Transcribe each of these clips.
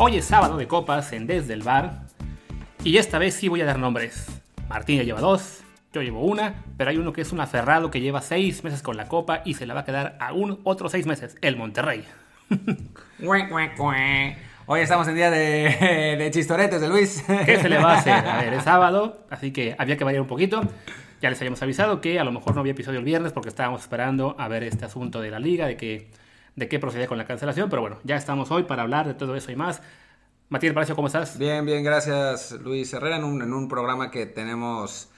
Hoy es sábado de copas en Desde el Bar y esta vez sí voy a dar nombres. Martín ya lleva dos, yo llevo una, pero hay uno que es un aferrado que lleva seis meses con la copa y se la va a quedar aún otros seis meses, el Monterrey. Hoy estamos en día de, de chistoretes de Luis. ¿Qué se le va a hacer? A ver, es sábado, así que había que variar un poquito. Ya les habíamos avisado que a lo mejor no había episodio el viernes porque estábamos esperando a ver este asunto de la liga, de que de qué procedía con la cancelación, pero bueno, ya estamos hoy para hablar de todo eso y más. Matías Palacio, ¿cómo estás? Bien, bien, gracias Luis Herrera en un, programa que tenemos,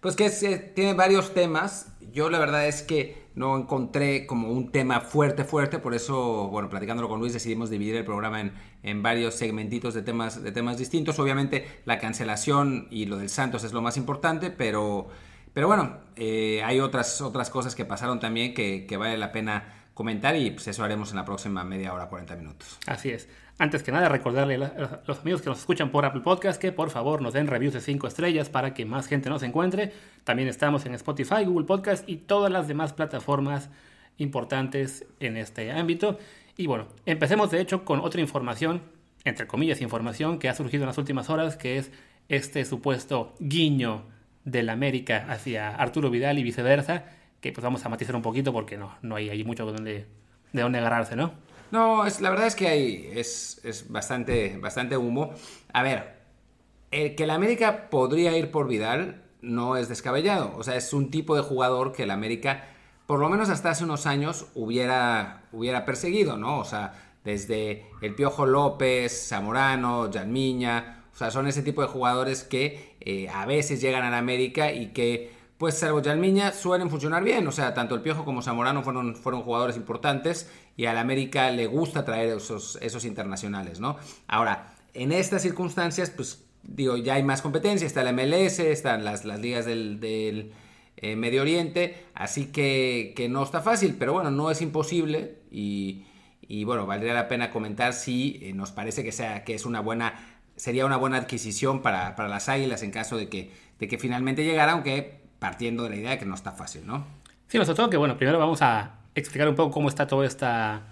pues que tiene varios temas. Yo la verdad es que no encontré como un tema fuerte, fuerte, por eso, bueno, platicándolo con Luis decidimos dividir el programa en, en varios segmentitos de temas, de temas distintos. Obviamente la cancelación y lo del Santos es lo más importante, pero, pero bueno, eh, hay otras, otras cosas que pasaron también que, que vale la pena comentar y pues eso haremos en la próxima media hora, 40 minutos. Así es. Antes que nada, recordarle a los amigos que nos escuchan por Apple Podcast que por favor nos den reviews de 5 estrellas para que más gente nos encuentre. También estamos en Spotify, Google Podcast y todas las demás plataformas importantes en este ámbito. Y bueno, empecemos de hecho con otra información, entre comillas, información que ha surgido en las últimas horas, que es este supuesto guiño del América hacia Arturo Vidal y viceversa que pues vamos a matizar un poquito porque no, no hay, hay mucho donde, de dónde agarrarse, ¿no? No, es, la verdad es que hay, es, es bastante, bastante humo. A ver, el que la América podría ir por Vidal no es descabellado. O sea, es un tipo de jugador que la América, por lo menos hasta hace unos años, hubiera, hubiera perseguido, ¿no? O sea, desde el Piojo López, Zamorano, Miña, o sea, son ese tipo de jugadores que eh, a veces llegan a la América y que pues salvo Yalmiña, suelen funcionar bien. O sea, tanto el Piojo como Zamorano fueron, fueron jugadores importantes y al América le gusta traer esos, esos internacionales, ¿no? Ahora, en estas circunstancias, pues digo, ya hay más competencia, está la MLS, están las, las ligas del, eh, Medio Oriente, así que, que, no está fácil, pero bueno, no es imposible y, y bueno, valdría la pena comentar si eh, nos parece que, sea, que es una buena, sería una buena adquisición para, para las Águilas en caso de que, de que finalmente llegara, aunque partiendo de la idea de que no está fácil, ¿no? Sí, sobre todo que, bueno, primero vamos a explicar un poco cómo está todo, esta,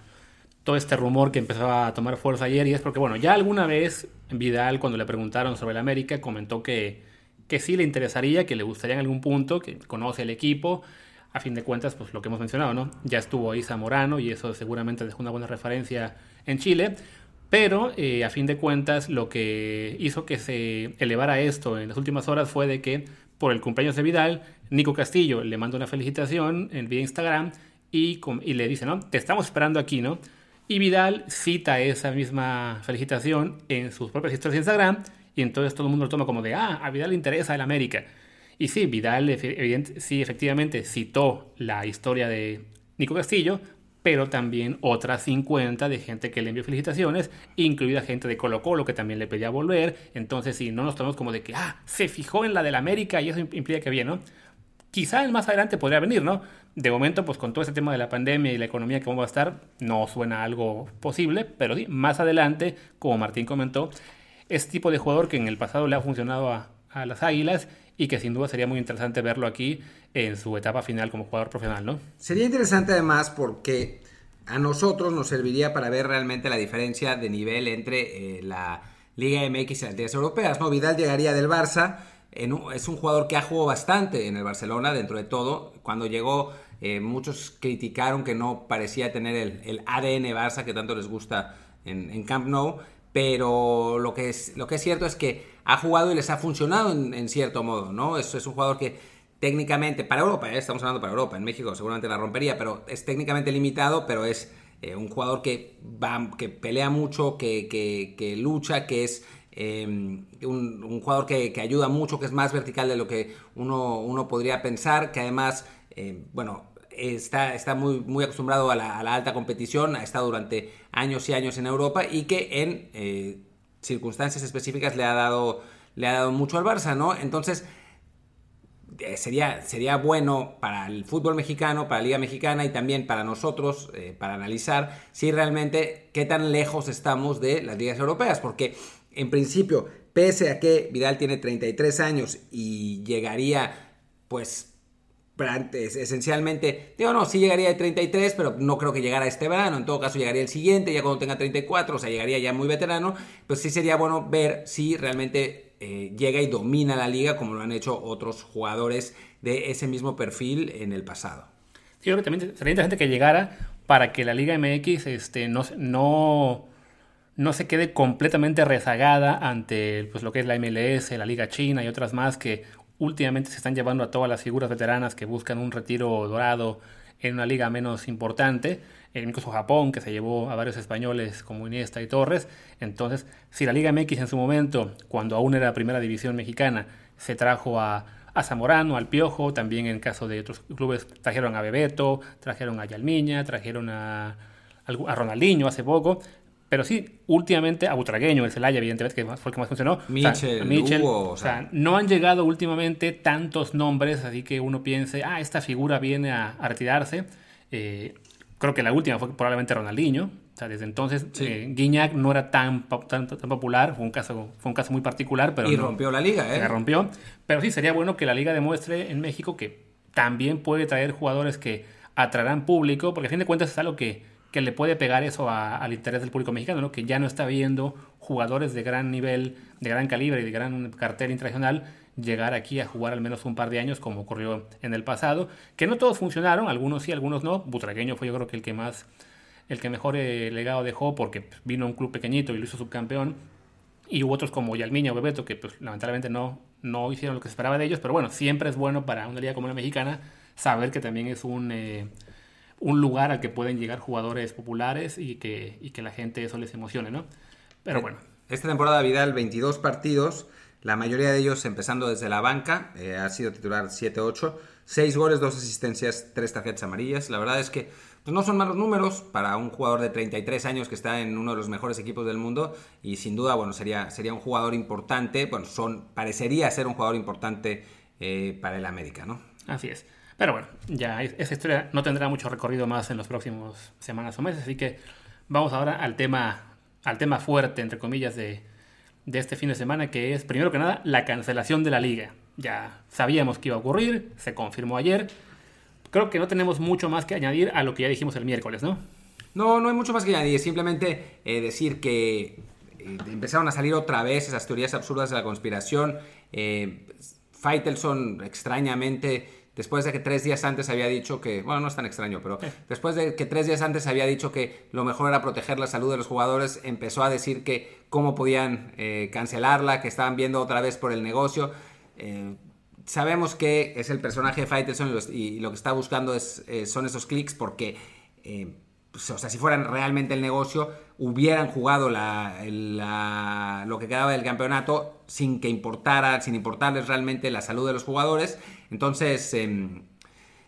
todo este rumor que empezó a tomar fuerza ayer y es porque, bueno, ya alguna vez Vidal, cuando le preguntaron sobre el América, comentó que, que sí le interesaría, que le gustaría en algún punto, que conoce el equipo. A fin de cuentas, pues lo que hemos mencionado, ¿no? Ya estuvo ahí Zamorano y eso seguramente dejó una buena referencia en Chile. Pero eh, a fin de cuentas, lo que hizo que se elevara esto en las últimas horas fue de que por el cumpleaños de Vidal, Nico Castillo le manda una felicitación en vía Instagram y, y le dice, ¿no? Te estamos esperando aquí, ¿no? Y Vidal cita esa misma felicitación en sus propias historias de Instagram y entonces todo el mundo lo toma como de, ah, a Vidal le interesa el América. Y sí, Vidal sí efectivamente citó la historia de Nico Castillo, pero también otras 50 de gente que le envió felicitaciones, incluida gente de Colo Colo que también le pedía volver. Entonces, si no nos tomamos como de que, ah, se fijó en la del América y eso implica que viene, ¿no? Quizá más adelante podría venir, ¿no? De momento, pues con todo este tema de la pandemia y la economía que vamos a estar, no suena algo posible, pero sí, más adelante, como Martín comentó, es tipo de jugador que en el pasado le ha funcionado a las Águilas y que sin duda sería muy interesante verlo aquí en su etapa final como jugador profesional, ¿no? Sería interesante además porque a nosotros nos serviría para ver realmente la diferencia de nivel entre eh, la Liga MX y las ligas europeas, ¿no? Vidal llegaría del Barça, es un jugador que ha jugado bastante en el Barcelona dentro de todo. Cuando llegó eh, muchos criticaron que no parecía tener el, ADN Barça que tanto les gusta en, en Camp Nou, pero lo que es, lo que es cierto es que ha jugado y les ha funcionado en, cierto modo, ¿no? Es, es un jugador que técnicamente, para Europa, ¿eh? estamos hablando para Europa, en México seguramente la rompería, pero es técnicamente limitado, pero es eh, un jugador que, va, que pelea mucho, que, que, lucha, que es em, un, jugador que, ayuda mucho, que es más vertical de lo que uno, uno podría pensar, que además, eh, bueno, está, está muy, muy acostumbrado a la, a la, alta competición, ha estado durante años y años en Europa y que en circunstancias específicas le ha dado, le ha dado mucho al Barça, ¿no? Entonces, eh, sería, sería bueno para el fútbol mexicano, para la Liga Mexicana y también para nosotros, eh, para analizar si realmente qué tan lejos estamos de las ligas europeas, porque en principio, pese a que Vidal tiene 33 años y llegaría, pues, esencialmente, digo, no, sí llegaría de 33, pero no creo que llegara este verano, en todo caso llegaría el siguiente, ya cuando tenga 34, o sea, llegaría ya muy veterano, pues sí sería bueno ver si realmente eh, llega y domina la liga como lo han hecho otros jugadores de ese mismo perfil en el pasado. Sí, creo que también sería interesante que llegara para que la Liga MX este, no, no, no se quede completamente rezagada ante pues, lo que es la MLS, la Liga China y otras más que últimamente se están llevando a todas las figuras veteranas que buscan un retiro dorado en una liga menos importante, incluso Japón, que se llevó a varios españoles como Iniesta y Torres. Entonces, si la Liga MX en su momento, cuando aún era primera división mexicana, se trajo a, a Zamorano, al Piojo, también en caso de otros clubes trajeron a Bebeto, trajeron a Yalmiña, trajeron a, a Ronaldinho hace poco, pero sí, últimamente a Butragueño, el Celaya, evidentemente, que fue el que más funcionó. Michel, o sea, no han llegado últimamente tantos nombres, así que uno piense, ah, esta figura viene a, retirarse. Eh, creo que la última fue probablemente Ronaldinho. O sea, desde entonces eh, Guiñac no era tan, tan, tan, popular, fue un, caso, fue un caso muy particular. Pero y rompió la liga, ¿eh? Se rompió. Pero sí, sería bueno que la liga demuestre en México que también puede traer jugadores que atraerán público, porque a fin de cuentas es algo que que le puede pegar eso al interés del público mexicano, ¿no? que ya no está viendo jugadores de gran nivel, de gran calibre y de gran cartel internacional llegar aquí a jugar al menos un par de años como ocurrió en el pasado, que no todos funcionaron, algunos sí, algunos no. Butragueño fue yo creo que el que más, el que mejor eh, legado dejó porque vino a un club pequeñito y lo hizo subcampeón. Y hubo otros como Yalmiña o Bebeto que pues, lamentablemente no, no hicieron lo que se esperaba de ellos, pero bueno, siempre es bueno para una liga como la mexicana saber que también es un... Eh, un lugar al que pueden llegar jugadores populares y que, y que la gente eso les emocione, ¿no? Pero bueno. Esta temporada Vidal, 22 partidos, la mayoría de ellos empezando desde la banca, eh, ha sido titular 7-8, 6 goles, 2 asistencias, 3 tarjetas amarillas. La verdad es que pues, no son malos números para un jugador de 33 años que está en uno de los mejores equipos del mundo y sin duda, bueno, sería, sería un jugador importante, bueno, son, parecería ser un jugador importante eh, para el América, ¿no? Así es. Pero bueno, ya esa historia no tendrá mucho recorrido más en los próximos semanas o meses, así que vamos ahora al tema, al tema fuerte, entre comillas, de, de este fin de semana, que es, primero que nada, la cancelación de la liga. Ya sabíamos que iba a ocurrir, se confirmó ayer. Creo que no tenemos mucho más que añadir a lo que ya dijimos el miércoles, ¿no? No, no hay mucho más que añadir, simplemente eh, decir que eh, empezaron a salir otra vez esas teorías absurdas de la conspiración. Eh, Faitelson extrañamente después de que tres días antes había dicho que, bueno, no es tan extraño, pero después de que tres días antes había dicho que lo mejor era proteger la salud de los jugadores, empezó a decir que cómo podían eh, cancelarla, que estaban viendo otra vez por el negocio. Eh, sabemos que es el personaje de Faitelson y, lo que está buscando es, eh, son esos clics porque pues, o sea, si fueran realmente el negocio, hubieran jugado la, lo que quedaba del campeonato sin que importara, sin importarles realmente la salud de los jugadores. Entonces, em,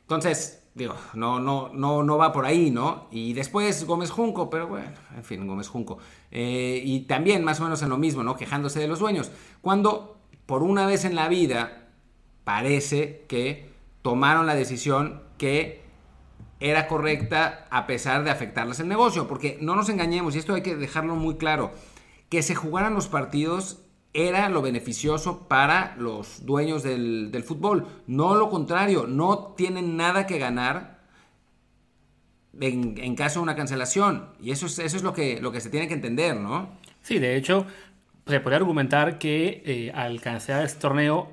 entonces digo, no, no, no, no va por ahí, ¿no? Y después Gómez Junco, pero bueno, en fin, Gómez Junco. Eh, y también más o menos en lo mismo, ¿no? Quejándose de los dueños. Cuando por una vez en la vida parece que tomaron la decisión que era correcta a pesar de afectarles el negocio. Porque no nos engañemos, y esto hay que dejarlo muy claro, que se jugaran los partidos era lo beneficioso para los dueños del, fútbol. No lo contrario, no tienen nada que ganar en, caso de una cancelación. Y eso es, eso es lo, que, lo que se tiene que entender, ¿no? Sí, de hecho, se podría argumentar que eh, al cancelar este torneo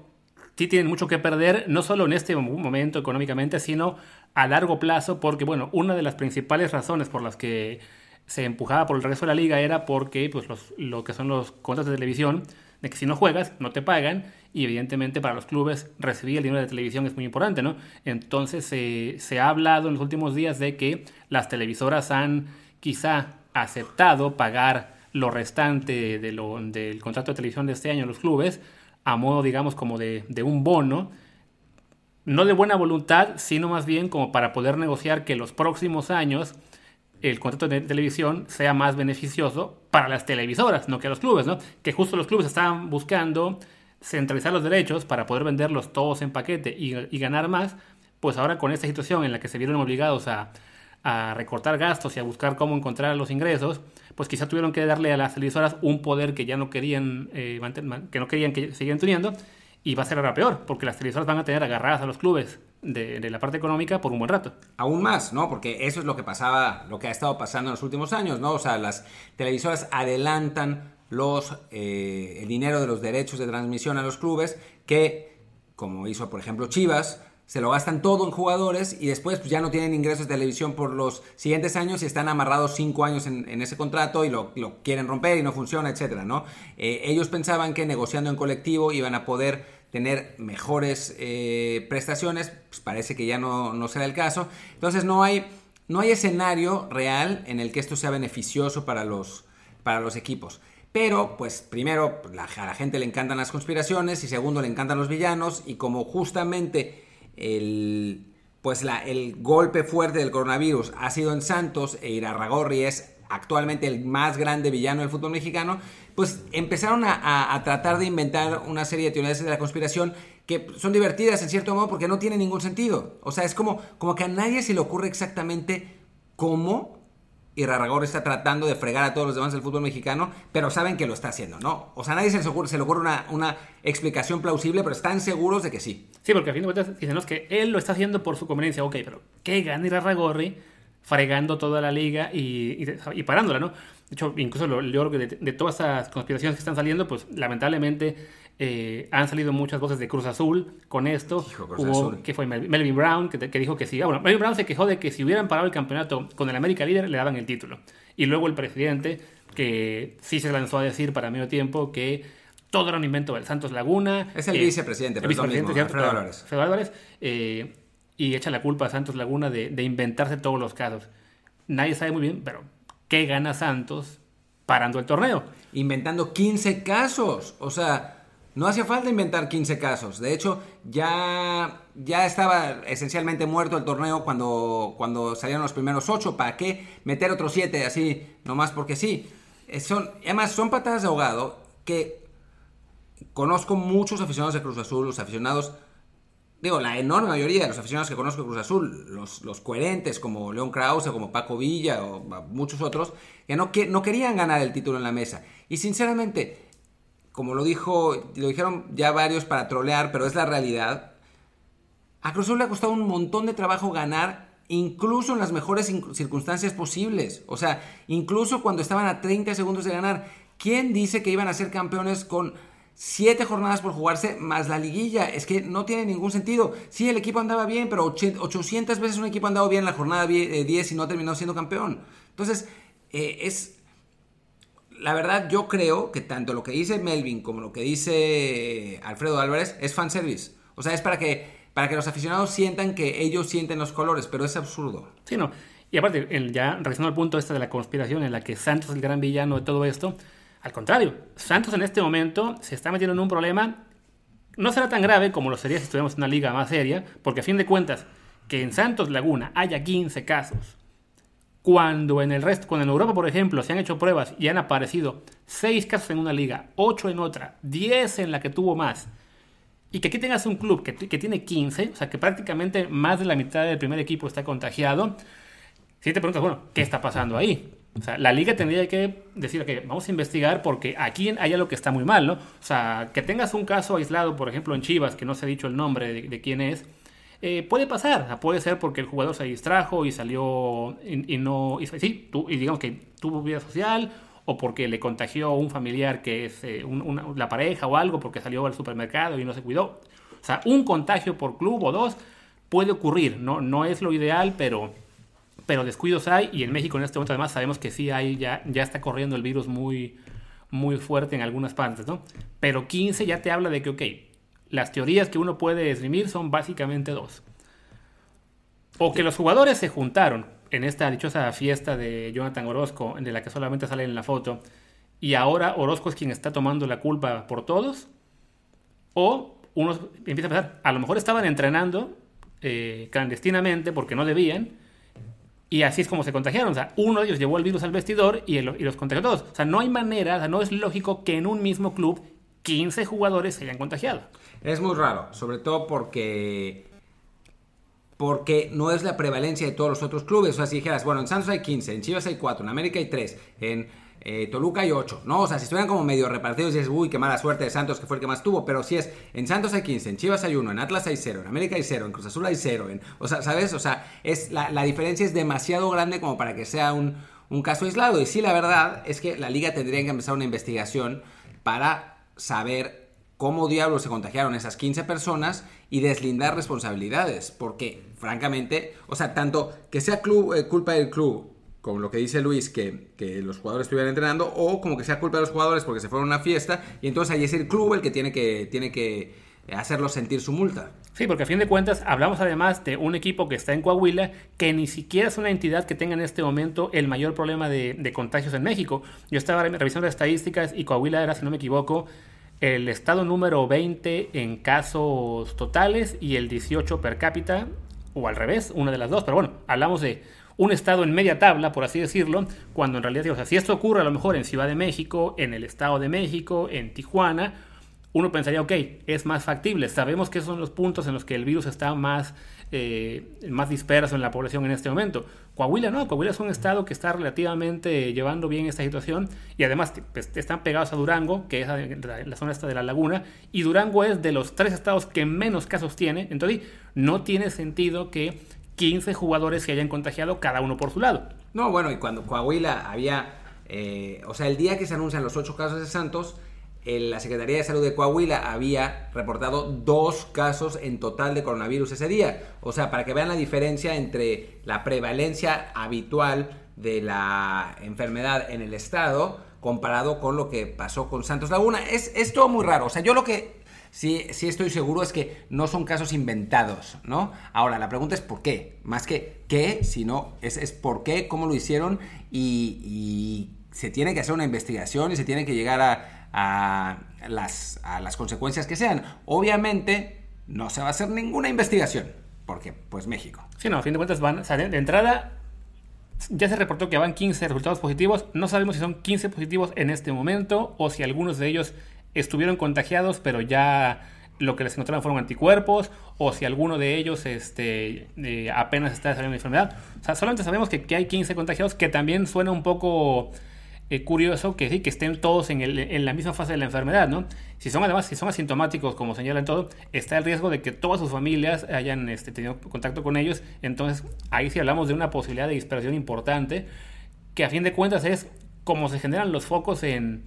sí tienen mucho que perder, no solo en este momento económicamente, sino a largo plazo, porque bueno, una de las principales razones por las que se empujaba por el regreso de la liga era porque pues, los, lo que son los contratos de televisión, de que si no juegas, no te pagan, y evidentemente para los clubes recibir el dinero de televisión es muy importante, ¿no? Entonces se ha hablado en los últimos días de que las televisoras han quizá aceptado pagar lo restante de lo, del contrato de televisión de este año en los clubes, a modo, digamos, como de, de un bono, no de buena voluntad, sino más bien como para poder negociar que los próximos años el contrato de televisión sea más beneficioso para las televisoras, no que los clubes, ¿no? Que justo los clubes estaban buscando centralizar los derechos para poder venderlos todos en paquete y, ganar más, pues ahora con esta situación en la que se vieron obligados a, recortar gastos y a buscar cómo encontrar los ingresos, pues quizá tuvieron que darle a las televisoras un poder que ya no querían, eh, que no querían que siguieran teniendo y va a ser ahora peor, porque las televisoras van a tener agarradas a los clubes de, la parte económica por un buen rato. Aún más, ¿no? Porque eso es lo que pasaba, lo que ha estado pasando en los últimos años, ¿no? O sea, las televisoras adelantan los, eh, el dinero de los derechos de transmisión a los clubes que, como hizo por ejemplo Chivas, se lo gastan todo en jugadores y después pues, ya no tienen ingresos de televisión por los siguientes años y están amarrados cinco años en, ese contrato y lo, quieren romper y no funciona, etcétera, ¿no? Eh, ellos pensaban que negociando en colectivo iban a poder tener mejores eh, prestaciones, pues parece que ya no, no será el caso. Entonces no hay, no hay escenario real en el que esto sea beneficioso para los, para los equipos. Pero, pues primero, a la gente le encantan las conspiraciones y segundo, le encantan los villanos y como justamente el, pues la, el golpe fuerte del coronavirus ha sido en Santos e Irarragorri es actualmente el más grande villano del fútbol mexicano, pues empezaron a, tratar de inventar una serie de teorías de la conspiración que son divertidas en cierto modo porque no tienen ningún sentido. O sea, es como, como que a nadie se le ocurre exactamente cómo y Rarragor está tratando de fregar a todos los demás del fútbol mexicano, pero saben que lo está haciendo, ¿no? O sea, nadie se le ocurre, se le ocurre una, explicación plausible, pero están seguros de que sí. Sí, porque a fin de cuentas dicen que él lo está haciendo por su conveniencia. Ok, pero ¿qué gana Irarragorri fregando toda la liga y, parándola, ¿no? De hecho, incluso lo, de, todas estas conspiraciones que están saliendo, pues lamentablemente eh, han salido muchas voces de Cruz Azul con esto. Hubo, que fue Melvin Brown, que, dijo que sí. Ah, bueno, Melvin Brown se quejó de que si hubieran parado el campeonato con el América líder, le daban el título. Y luego el presidente, que sí se lanzó a decir para medio tiempo que todo era un invento del Santos Laguna. Es el vicepresidente, pero el vicepresidente, Alfredo Álvarez. Álvarez. Eh, y echa la culpa a Santos Laguna de, inventarse todos los casos. Nadie sabe muy bien, pero ¿qué gana Santos parando el torneo? Inventando 15 casos. O sea, no hacía falta inventar 15 casos. De hecho, ya, ya estaba esencialmente muerto el torneo cuando, cuando salieron los primeros 8. ¿Para qué meter otros 7 así, nomás porque sí? Eh, son, además, son patadas de ahogado que conozco muchos aficionados de Cruz Azul, los aficionados digo, la enorme mayoría de los aficionados que conozco de Cruz Azul, los, los coherentes como León Krause, como Paco Villa o muchos otros, que no, que no querían ganar el título en la mesa. Y sinceramente, como lo dijo, lo dijeron ya varios para trolear, pero es la realidad, a Cruz Azul le ha costado un montón de trabajo ganar incluso en las mejores circunstancias posibles. O sea, incluso cuando estaban a 30 segundos de ganar. ¿Quién dice que iban a ser campeones con Siete jornadas por jugarse más la liguilla. Es que no tiene ningún sentido. Sí, el equipo andaba bien, pero 800 veces un equipo ha andado bien en la jornada 10 eh, y no terminó siendo campeón. Entonces, eh, es. La verdad, yo creo que tanto lo que dice Melvin como lo que dice Alfredo Álvarez es fanservice. O sea, es para que, para que los aficionados sientan que ellos sienten los colores, pero es absurdo. Sí, no. Y aparte, ya regresando al punto este de la conspiración en la que Santos es el gran villano de todo esto, al contrario, Santos en este momento se está metiendo en un problema. No será tan grave como lo sería si estuviéramos en una liga más seria, porque a fin de cuentas, que en Santos Laguna haya 15 casos, cuando en el resto, cuando en Europa, por ejemplo, se han hecho pruebas y han aparecido 6 casos en una liga, 8 en otra, 10 en la que tuvo más, y que aquí tengas un club que, que tiene 15, o sea que prácticamente más de la mitad del primer equipo está contagiado, si te preguntas, bueno, ¿qué está pasando ahí? O sea, la liga tendría que decir, que vamos a investigar porque aquí hay algo que está muy mal, ¿no? O sea, que tengas un caso aislado, por ejemplo, en Chivas, que no se ha dicho el nombre de, quién es, eh, puede pasar. puede ser porque el jugador se distrajo y salió y, no... Y, sí, y digamos que tuvo vida social o porque le contagió un familiar que es eh, la pareja o algo porque salió al supermercado y no se cuidó. O sea, un contagio por club o dos puede ocurrir, no, no es lo ideal, pero pero descuidos hay y en México en este momento además sabemos que sí hay, ya, ya está corriendo el virus muy, muy fuerte en algunas partes, ¿no? Pero 15 ya te habla de que, ok, las teorías que uno puede esgrimir son básicamente dos. O que los jugadores se juntaron en esta dichosa fiesta de Jonathan Orozco, de la que solamente sale en la foto, y ahora Orozco es quien está tomando la culpa por todos, o uno empieza a pensar, a lo mejor estaban entrenando eh, clandestinamente porque no debían, y así es como se contagiaron. O sea, uno de ellos llevó el virus al vestidor y, los contagió a todos. O sea, no hay manera, o sea, no es lógico que en un mismo club 15 jugadores se hayan contagiado. Es muy raro, sobre todo porque porque no es la prevalencia de todos los otros clubes. O sea, si dijeras, bueno, en Santos hay 15, en Chivas hay 4, en América hay 3, en eh, Toluca hay 8, ¿no? O sea, si estuvieran como medio repartidos, dices, uy, qué mala suerte de Santos, que fue el que más tuvo, pero si es, en Santos hay 15, en Chivas hay 1, en Atlas hay 0, en América hay 0, en Cruz Azul hay 0, en, o sea, ¿sabes? O sea, es, la, la diferencia es demasiado grande como para que sea un, un caso aislado. Y sí, la verdad es que la liga tendría que empezar una investigación para saber cómo diablos se contagiaron esas 15 personas y deslindar responsabilidades. Porque, francamente, o sea, tanto que sea eh, culpa del club, como lo que dice Luis, que, que, los jugadores estuvieran entrenando, o como que sea culpa de los jugadores porque se fueron a una fiesta, y entonces ahí es el club el que tiene que, tiene que hacerlo sentir su multa. Sí, porque a fin de cuentas hablamos además de un equipo que está en Coahuila, que ni siquiera es una entidad que tenga en este momento el mayor problema de, de contagios en México. Yo estaba revisando las estadísticas y Coahuila era, si no me equivoco, el estado número 20 en casos totales y el 18 per cápita, o al revés, una de las dos, pero bueno, hablamos de un estado en media tabla, por así decirlo, cuando en realidad, o sea, si esto ocurre a lo mejor en Ciudad de México, en el Estado de México, en Tijuana, uno pensaría, ok, es más factible. Sabemos que esos son los puntos en los que el virus está más, eh, más disperso en la población en este momento. Coahuila no, Coahuila es un estado que está relativamente llevando bien esta situación y además pues, están pegados a Durango, que es la zona esta de la laguna, y Durango es de los tres estados que menos casos tiene, entonces no tiene sentido que 15 jugadores se hayan contagiado cada uno por su lado. No, bueno, y cuando Coahuila había, eh, o sea, el día que se anuncian los ocho casos de Santos, la Secretaría de Salud de Coahuila había reportado dos casos en total de coronavirus ese día. O sea, para que vean la diferencia entre la prevalencia habitual de la enfermedad en el estado comparado con lo que pasó con Santos Laguna. Es, es todo muy raro. O sea, yo lo que sí, sí estoy seguro es que no son casos inventados, ¿no? Ahora, la pregunta es por qué. Más que qué, sino es, es por qué, cómo lo hicieron y, y se tiene que hacer una investigación y se tiene que llegar a a las, a las consecuencias que sean. Obviamente no se va a hacer ninguna investigación, porque pues México. Sí, no, a fin de cuentas van, de entrada ya se reportó que van 15 resultados positivos, no sabemos si son 15 positivos en este momento o si algunos de ellos estuvieron contagiados pero ya lo que les encontraron fueron anticuerpos o si alguno de ellos este, eh, apenas está desarrollando enfermedad. O sea, solamente sabemos que, que hay 15 contagiados, que también suena un poco eh, curioso que sí, que estén todos en, el, en, la misma fase de la enfermedad, ¿no? Si son además, si son asintomáticos, como señalan todo, está el riesgo de que todas sus familias hayan este, tenido contacto con ellos. Entonces, ahí sí hablamos de una posibilidad de dispersión importante, que a fin de cuentas es como se generan los focos en,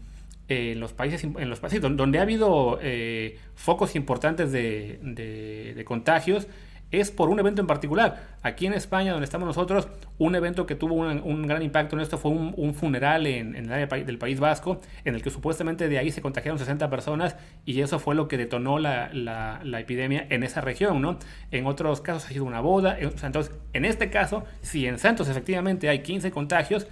los países en los países donde ha habido eh, focos importantes de, de, de contagios es por un evento en particular. Aquí en España, donde estamos nosotros, un evento que tuvo un, gran impacto en esto fue un, funeral en, el área del País Vasco, en el que supuestamente de ahí se contagiaron 60 personas y eso fue lo que detonó la, epidemia en esa región, ¿no? En otros casos ha sido una boda. entonces, en este caso, si en Santos efectivamente hay 15 contagios,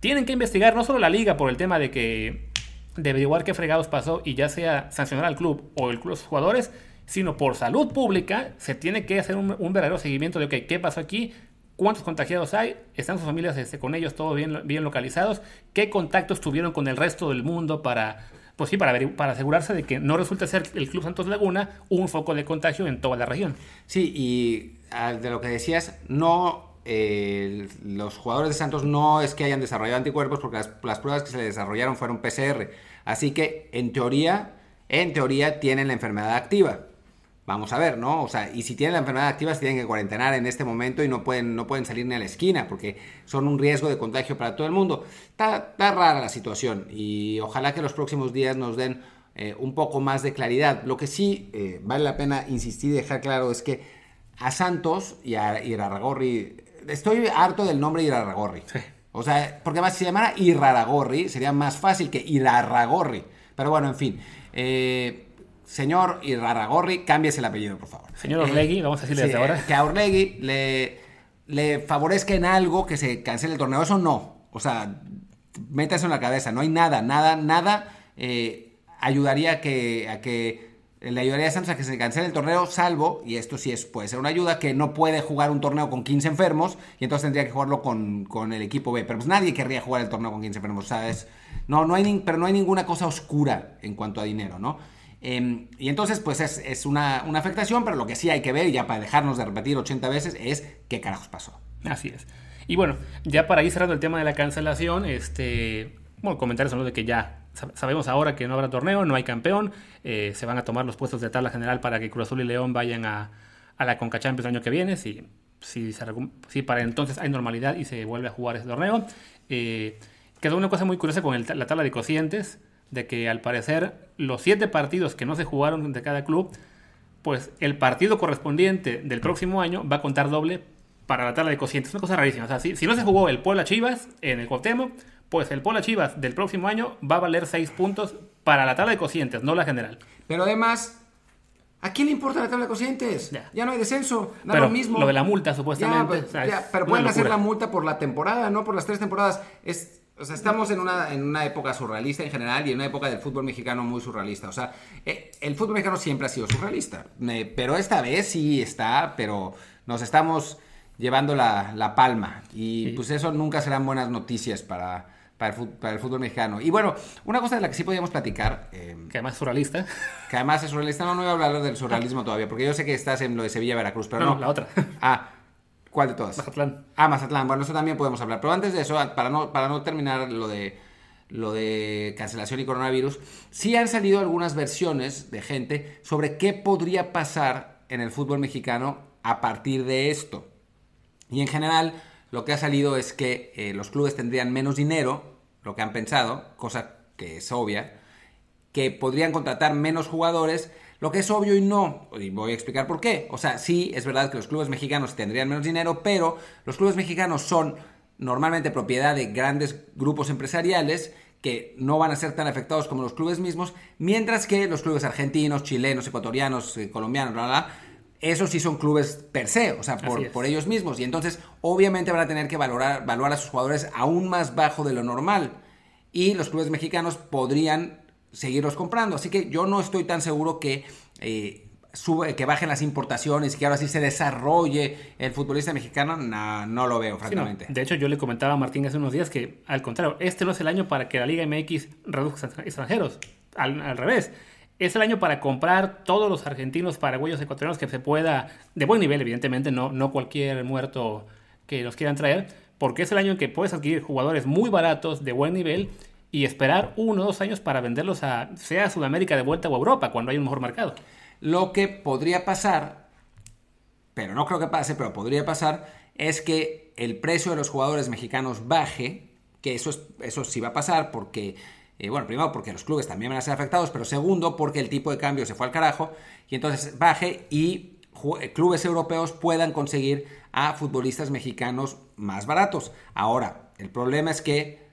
tienen que investigar no solo la liga por el tema de que de averiguar qué fregados pasó y ya sea sancionar al club o el club, los jugadores, sino por salud pública se tiene que hacer un, verdadero seguimiento de, ok, ¿qué pasó aquí? ¿Cuántos contagiados hay? ¿Están sus familias este, con ellos todos bien, bien localizados? ¿Qué contactos tuvieron con el resto del mundo para, pues sí, para, para asegurarse de que no resulte ser el Club Santos Laguna un foco de contagio en toda la región? Sí, y ah, de lo que decías, no eh, los jugadores de Santos no es que hayan desarrollado anticuerpos porque las, las, pruebas que se desarrollaron fueron PCR. Así que en teoría, en teoría tienen la enfermedad activa. Vamos a ver, ¿no? O sea, y si tienen la enfermedad activa, se tienen que cuarentenar en este momento y no pueden, no pueden salir ni a la esquina porque son un riesgo de contagio para todo el mundo. Está, rara la situación y ojalá que los próximos días nos den eh, un poco más de claridad. Lo que sí eh, vale la pena insistir y dejar claro es que a Santos y a Irarragorri, estoy harto del nombre Irarragorri. O sea, porque más si se llamara Iraragorri sería más fácil que Irarragorri. Pero bueno, en fin. Eh, señor Iraragorri, cámbiese el apellido, por favor. Señor Orlegui, vamos a decirle desde ahora. Que a Orlegui le, le favorezca en algo que se cancele el torneo. Eso no. O sea, métase en la cabeza. No hay nada, nada, nada eh, ayudaría a que, a que le ayudaría a Santos a que se cancele el torneo, salvo, y esto sí es, puede ser una ayuda, que no puede jugar un torneo con 15 enfermos y entonces tendría que jugarlo con, con el equipo B. Pero pues nadie querría jugar el torneo con 15 enfermos, ¿sabes? No, no hay pero no hay ninguna cosa oscura en cuanto a dinero, ¿no? Em, y entonces, pues es, una, afectación, pero lo que sí hay que ver, ya para dejarnos de repetir 80 veces, es qué carajos pasó. Así es. Y bueno, ya para ir cerrando el tema de la cancelación, este, bueno, comentarios los de que ya sabemos ahora que no habrá torneo, no hay campeón, eh, se van a tomar los puestos de tabla general para que Cruz Azul y León vayan a, a la Conca Champions el año que viene, si, si, si, para entonces hay normalidad y se vuelve a jugar ese torneo. Eh, quedó una cosa muy curiosa con la tabla de cocientes, de que al parecer los siete partidos que no se jugaron de cada club, pues el partido correspondiente del próximo año va a contar doble para la tabla de cocientes. Es una cosa rarísima. O sea, si, si no se jugó el Puebla Chivas en el Cuauhtémoc, pues el Puebla Chivas del próximo año va a valer 6 puntos para la tabla de cocientes, no la general. Pero además, ¿a quién le importa la tabla de cocientes? Ya, no hay descenso, da lo mismo. Lo de la multa, supuestamente. Pues, pero pueden hacer la multa por la temporada, no por las tres temporadas. Es, o sea, estamos en una, en una época surrealista en general y en una época del fútbol mexicano muy surrealista. O sea, eh, el fútbol mexicano siempre ha sido surrealista. pero esta vez sí está, pero nos estamos llevando la, palma. Y pues eso nunca serán buenas noticias para para el, fútbol, mexicano. Y bueno, una cosa de la que sí podíamos platicar. Eh, que además es surrealista. Que además es surrealista. No, no voy a hablar del surrealismo todavía, porque yo sé que estás en lo de Sevilla-Veracruz, pero no, no. la otra. Ah, ¿cuál de todas? Mazatlán. Ah, Mazatlán. Bueno, eso también podemos hablar. Pero antes de eso, para no, para no terminar lo de lo de cancelación y coronavirus, sí han salido algunas versiones de gente sobre qué podría pasar en el fútbol mexicano a partir de esto. Y en general, lo que ha salido es que eh, los clubes tendrían menos dinero, lo que han pensado, cosa que es obvia, que podrían contratar menos jugadores, lo que es obvio y no, y voy a explicar por qué. O sea, sí, es verdad que los clubes mexicanos tendrían menos dinero, pero los clubes mexicanos son normalmente propiedad de grandes grupos empresariales que no van a ser tan afectados como los clubes mismos, mientras que los clubes argentinos, chilenos, ecuatorianos, eh, colombianos, bla, bla, esos sí son clubes per se, o sea, por, ellos mismos. Y entonces, obviamente van a tener que valorar, valorar a sus jugadores aún más bajo de lo normal. Y los clubes mexicanos podrían seguirlos comprando. Así que yo no estoy tan seguro que, eh, sube, que bajen las importaciones y que ahora sí se desarrolle el futbolista mexicano. No, lo veo, francamente. De hecho, yo le comentaba a Martín hace unos días que, al contrario, este no es el año para que la Liga MX reduzca extranjeros. al revés es el año para comprar todos los argentinos, paraguayos, ecuatorianos que se pueda, de buen nivel, evidentemente, no, no cualquier muerto que los quieran traer, porque es el año en que puedes adquirir jugadores muy baratos, de buen nivel, y esperar uno o dos años para venderlos a, sea Sudamérica de vuelta o a Europa, cuando hay un mejor mercado. Lo que podría pasar, pero no creo que pase, pero podría pasar, es que el precio de los jugadores mexicanos baje, que eso, es, eso sí va a pasar porque eh, bueno, primero porque los clubes también van a ser afectados, pero segundo porque el tipo de cambio se fue al carajo y entonces baje y eh, clubes europeos puedan conseguir a futbolistas mexicanos más baratos. Ahora, el problema es que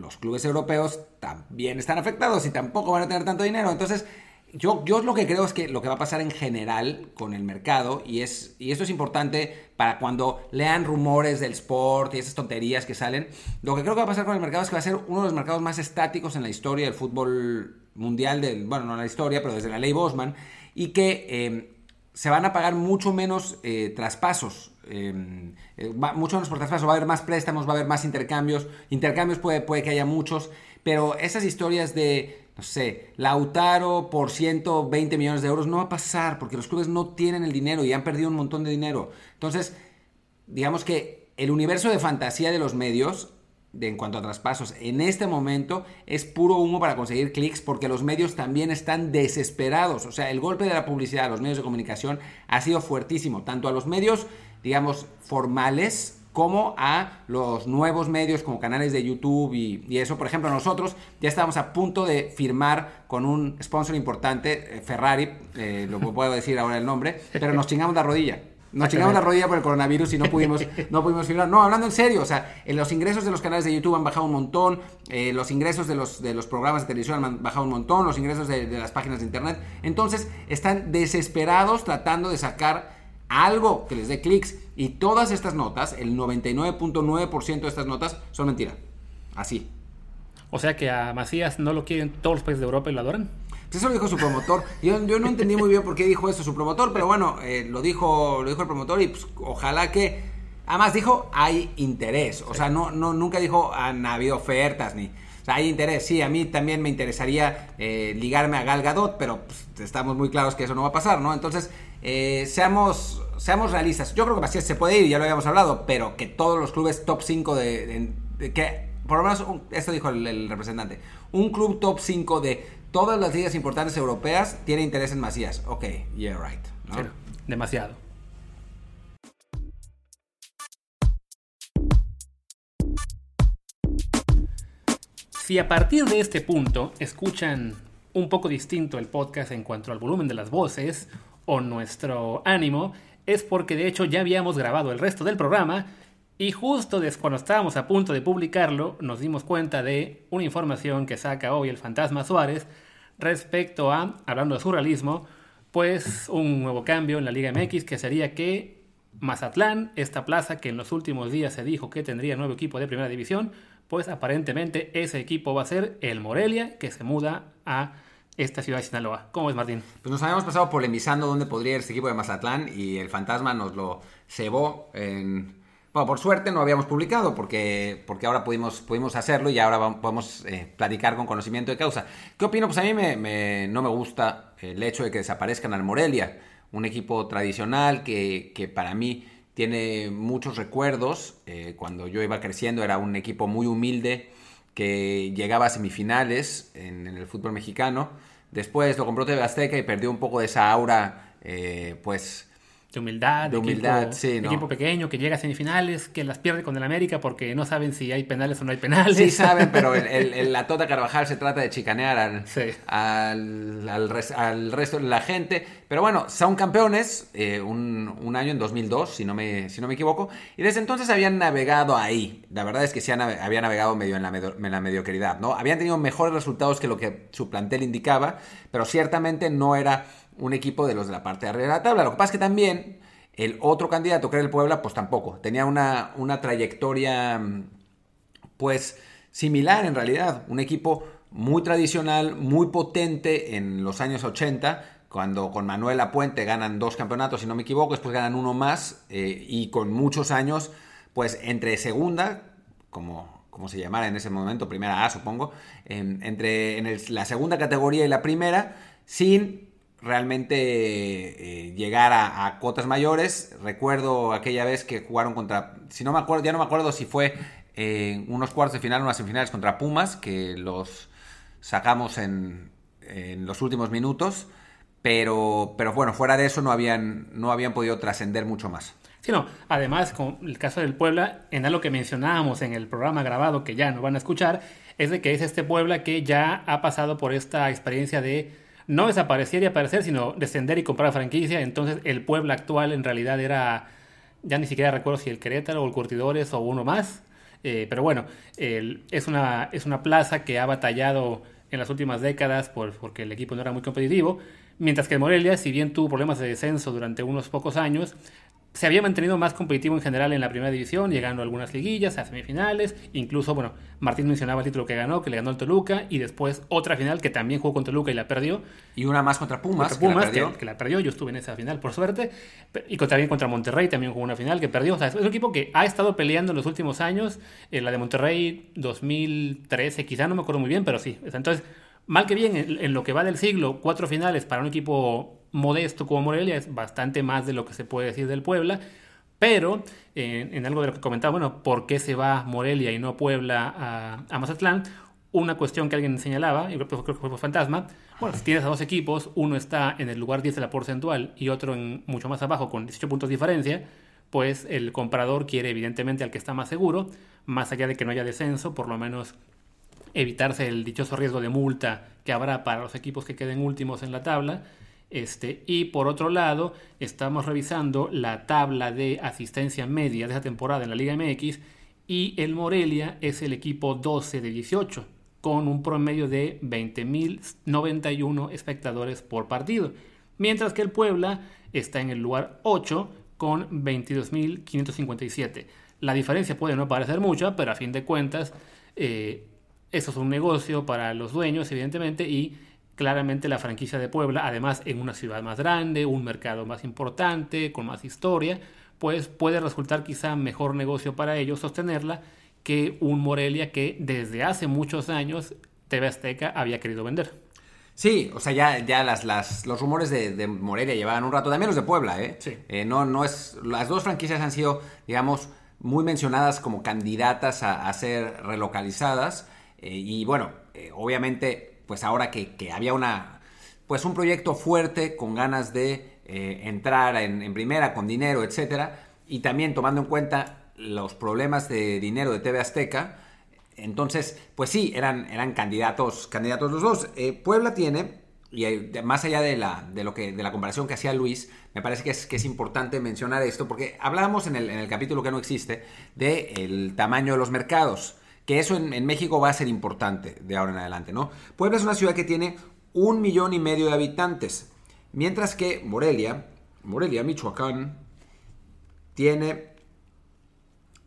los clubes europeos también están afectados y tampoco van a tener tanto dinero. Entonces, yo, yo lo que creo es que lo que va a pasar en general con el mercado, y, es, y esto es importante para cuando lean rumores del sport y esas tonterías que salen, lo que creo que va a pasar con el mercado es que va a ser uno de los mercados más estáticos en la historia del fútbol mundial, del, bueno, no en la historia, pero desde la ley Bosman, y que eh, se van a pagar mucho menos eh, traspasos. Em, eh, mucho menos por traspaso, va a haber más préstamos, va a haber más intercambios. Intercambios puede, puede que haya muchos, pero esas historias de no sé, Lautaro por 120 millones de euros no va a pasar porque los clubes no tienen el dinero y han perdido un montón de dinero. Entonces, digamos que el universo de fantasía de los medios, de, en cuanto a traspasos, en este momento es puro humo para conseguir clics porque los medios también están desesperados. O sea, el golpe de la publicidad a los medios de comunicación ha sido fuertísimo, tanto a los medios, digamos, formales, como a los nuevos medios como canales de YouTube y, eso. Por ejemplo, nosotros ya estábamos a punto de firmar con un sponsor importante, eh, Ferrari, eh, lo puedo decir ahora el nombre, pero nos chingamos la rodilla. Nos chingamos la rodilla por el coronavirus y no pudimos, no pudimos firmar. No, hablando en serio, o sea, los ingresos de los canales de YouTube han bajado un montón, eh, los ingresos de los, de los programas de televisión han bajado un montón, los ingresos de las páginas de internet. Entonces, están desesperados tratando de sacar algo que les dé clics. Y todas estas notas, el 99.9% de estas notas son mentira. Así. O sea que a Macías no lo quieren todos los países de Europa y lo adoran. Pues eso lo dijo su promotor. Yo, yo no entendí muy bien por qué dijo eso su promotor, pero bueno, eh, lo, dijo, lo dijo el promotor y pues, ojalá que... Además dijo, hay interés. O sea, no, no, nunca dijo, han habido ofertas ni... O sea, hay interés. Sí, a mí también me interesaría eh, ligarme a Gal Gadot, pero pues, estamos muy claros que eso no va a pasar, ¿no? Entonces, eh, seamos, seamos realistas. Yo creo que Macías se puede ir, ya lo habíamos hablado, pero que todos los clubes top 5 de, que por lo menos, esto dijo el, representante, un club top 5 de todas las ligas importantes europeas tiene interés en Macías. Ok, yeah, right. demasiado. Si a partir de este punto escuchan un poco distinto el podcast en cuanto al volumen de las voces o nuestro ánimo, es porque de hecho ya habíamos grabado el resto del programa y justo cuando estábamos a punto de publicarlo nos dimos cuenta de una información que saca hoy el fantasma Suárez respecto a, hablando de surrealismo, pues un nuevo cambio en la Liga MX que sería que Mazatlán, esta plaza que en los últimos días se dijo que tendría nuevo equipo de primera división, pues aparentemente ese equipo va a ser el Morelia que se muda a esta ciudad de Sinaloa. ¿Cómo es, Martín? Pues nos habíamos pasado polemizando dónde podría ir este equipo de Mazatlán y el fantasma nos lo cebó en... Bueno, por suerte no habíamos publicado porque, porque ahora pudimos, pudimos hacerlo y ahora podemos eh, platicar con conocimiento de causa. ¿Qué opino? Pues a mí me, no me gusta el hecho de que desaparezcan al Morelia, un equipo tradicional que, que para mí tiene muchos recuerdos. Eh, cuando yo iba creciendo era un equipo muy humilde que llegaba a semifinales en, en el fútbol mexicano. Después lo compró TV Azteca y perdió un poco de esa aura, eh, pues... De humildad, de humildad, equipo, sí, equipo pequeño que llega a semifinales, que las pierde con el América porque no saben si hay penales o no hay penales. Sí saben, pero el, la Tota Carvajal se trata de chicanear al, al, al, resto de la gente. Pero bueno, son campeones eh, un, un, año en 2002, si no, me, si no me equivoco, y desde entonces habían navegado ahí. La verdad es que sí habían navegado medio en la, en la mediocridad, ¿no? Habían tenido mejores resultados que lo que su plantel indicaba, pero ciertamente no era un equipo de los de la parte de arriba de la tabla. Lo que pasa es que también el otro candidato, que era el Puebla, pues tampoco. Tenía una, una trayectoria, pues, similar en realidad. Un equipo muy tradicional, muy potente en los años 80, cuando con Manuel Apuente ganan dos campeonatos, si no me equivoco, después ganan uno más, eh, y con muchos años, pues, entre segunda, como, como se llamara en ese momento, primera A, supongo, entre en la segunda categoría y la primera, sin realmente eh, llegar a, a, cuotas mayores. Recuerdo aquella vez que jugaron contra, si no me acuerdo, ya no me acuerdo si fue en unos cuartos de final, unas semifinales contra Pumas, que los sacamos en, en los últimos minutos. Pero, pero bueno, fuera de eso no habían, no habían podido trascender mucho más. Sí, no. Además, con el caso del Puebla, en algo que mencionábamos en el programa grabado que ya no van a escuchar, es de que es este Puebla que ya ha pasado por esta experiencia de no desaparecer y aparecer, sino descender y comprar franquicia. Entonces el Puebla actual en realidad era, ya ni siquiera recuerdo si el Querétaro o el Curtidores o uno más. Eh, pero bueno, es, una, es una plaza que ha batallado en las últimas décadas por, porque el equipo no era muy competitivo. Mientras que Morelia, si bien tuvo problemas de descenso durante unos pocos años, se había mantenido más competitivo en general en la primera división, llegando a algunas liguillas, a semifinales, incluso, bueno, Martín mencionaba el título que ganó, que le ganó el Toluca, y después otra final que también jugó contra Toluca y la perdió. Y una más contra Pumas, contra Pumas que, la perdió. Que, la perdió. yo estuve en esa final, por suerte, y también contra Monterrey también jugó una final que perdió, o sea, es un equipo que ha estado peleando en los últimos años, en la de Monterrey 2013, quizá no me acuerdo muy bien, pero sí, entonces... Mal que bien, en, lo que va del siglo, cuatro finales para un equipo modesto como Morelia es bastante más de lo que se puede decir del Puebla. Pero en algo de lo que comentaba, bueno, ¿por qué se va Morelia y no Puebla a, Mazatlán? Una cuestión que alguien señalaba, y creo que fue Fantasma, bueno, si tienes a dos equipos, uno está en el lugar 10 de la porcentual y otro en mucho más abajo con 18 puntos de diferencia, pues el comprador quiere evidentemente al que está más seguro, más allá de que no haya descenso, por lo menos evitarse el dichoso riesgo de multa que habrá para los equipos que queden últimos en la tabla este, y por otro lado, estamos revisando la tabla de asistencia media de esa temporada en la Liga MX y el Morelia es el equipo 12 de 18 con un promedio de 20.091 espectadores por partido, mientras que el Puebla está en el lugar 8 con 22.557. La diferencia puede no parecer mucha, pero a fin de cuentas, eh, eso es un negocio para los dueños, evidentemente, y claramente la franquicia de Puebla, además en una ciudad más grande, un mercado más importante, con más historia, pues puede resultar quizá mejor negocio para ellos sostenerla que un Morelia que desde hace muchos años TV Azteca había querido vender. Sí, o sea, ya, ya las, las, los rumores de, Morelia llevaban un rato, también los de Puebla, ¿eh? Sí. Eh, no, no es, las dos franquicias han sido, digamos, muy mencionadas como candidatas a, ser relocalizadas. Eh, y bueno, eh, obviamente, pues ahora que, había una, pues un proyecto fuerte con ganas de entrar en, primera con dinero, etcétera, y también tomando en cuenta los problemas de dinero de TV Azteca, entonces, pues sí, eran, eran candidatos, candidatos los dos. Puebla tiene y más allá de la, de lo que, de la comparación que hacía Luis, me parece que es, que es importante mencionar esto, porque hablábamos en el, en el capítulo que no existe del tamaño de los mercados, que eso en, México va a ser importante de ahora en adelante, ¿no? Puebla es una ciudad que tiene un millón y medio de habitantes, mientras que Morelia, Morelia, Michoacán, tiene